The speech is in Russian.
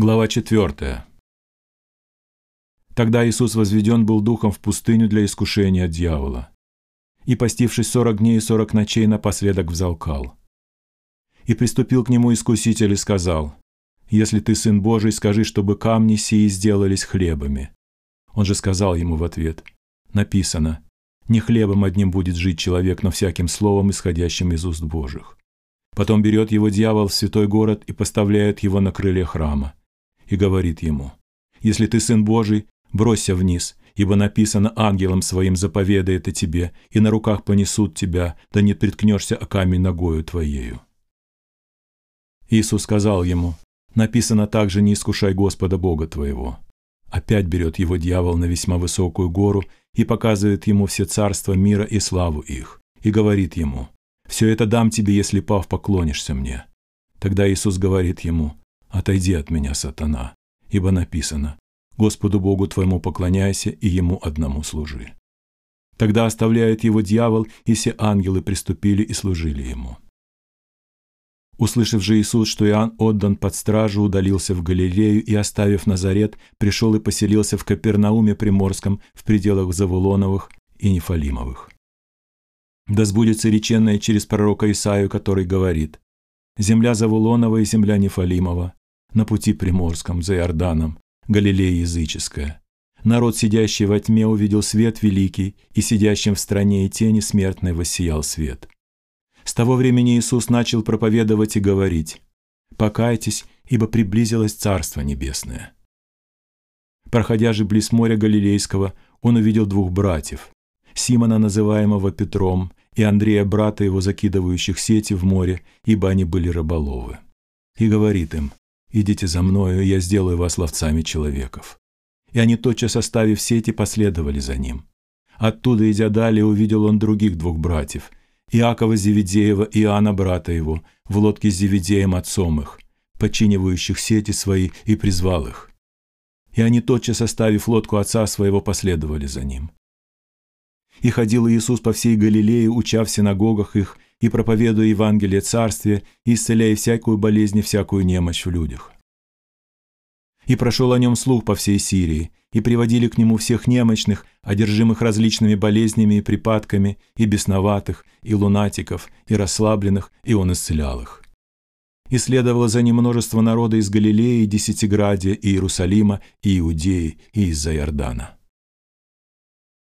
Глава 4. Тогда Иисус возведен был духом в пустыню для искушения дьявола. И, постившись сорок дней и сорок ночей, напоследок взалкал. И приступил к нему искуситель и сказал, «Если ты сын Божий, скажи, чтобы камни сии сделались хлебами». Он же сказал ему в ответ, «Написано, не хлебом одним будет жить человек, но всяким словом, исходящим из уст Божьих». Потом берет его дьявол в святой город и поставляет его на крылья храма и говорит ему, «Если ты сын Божий, бросься вниз, ибо написано ангелом своим заповедает о тебе, и на руках понесут тебя, да не приткнешься о камень ногою твоею». Иисус сказал ему, «Написано также, не искушай Господа Бога твоего». Опять берет его дьявол на весьма высокую гору и показывает ему все царства мира и славу их, и говорит ему, «Все это дам тебе, если, пав, поклонишься мне». Тогда Иисус говорит ему, «Отойди от меня, сатана, ибо написано, Господу Богу твоему поклоняйся и Ему одному служи». Тогда оставляет его дьявол, и все ангелы приступили и служили ему. Услышав же Иисус, что Иоанн отдан под стражу, удалился в Галилею и, оставив Назарет, пришел и поселился в Капернауме Приморском в пределах Завулоновых и Нефалимовых. Да сбудется реченное через пророка Исаию, который говорит «Земля Завулонова и земля Нефалимова, на пути приморском, за Иорданом, Галилея языческая. Народ, сидящий во тьме, увидел свет великий, и сидящим в стране и тени смертной воссиял свет. С того времени Иисус начал проповедовать и говорить «Покайтесь, ибо приблизилось Царство Небесное». Проходя же близ моря Галилейского, он увидел двух братьев, Симона, называемого Петром, и Андрея, брата его, закидывающих сети в море, ибо они были рыболовы. И говорит им, «Идите за мною, я сделаю вас ловцами человеков». И они, тотчас оставив сети, последовали за ним. Оттуда, идя далее, увидел он других двух братьев, Иакова Зеведеева и Иоанна, брата его, в лодке с Зеведеем отцом их, подчинивающих сети свои, и призвал их. И они, тотчас оставив лодку отца своего, последовали за ним. И ходил Иисус по всей Галилее, уча в синагогах их и проповедуя Евангелие Царствия, исцеляя всякую болезнь и всякую немощь в людях. И прошел о нем слух по всей Сирии, и приводили к нему всех немощных, одержимых различными болезнями и припадками, и бесноватых, и лунатиков, и расслабленных, и он исцелял их. И следовало за ним множество народа из Галилеи, Десятиградия, и Иерусалима, и Иудеи, и из-за Иордана.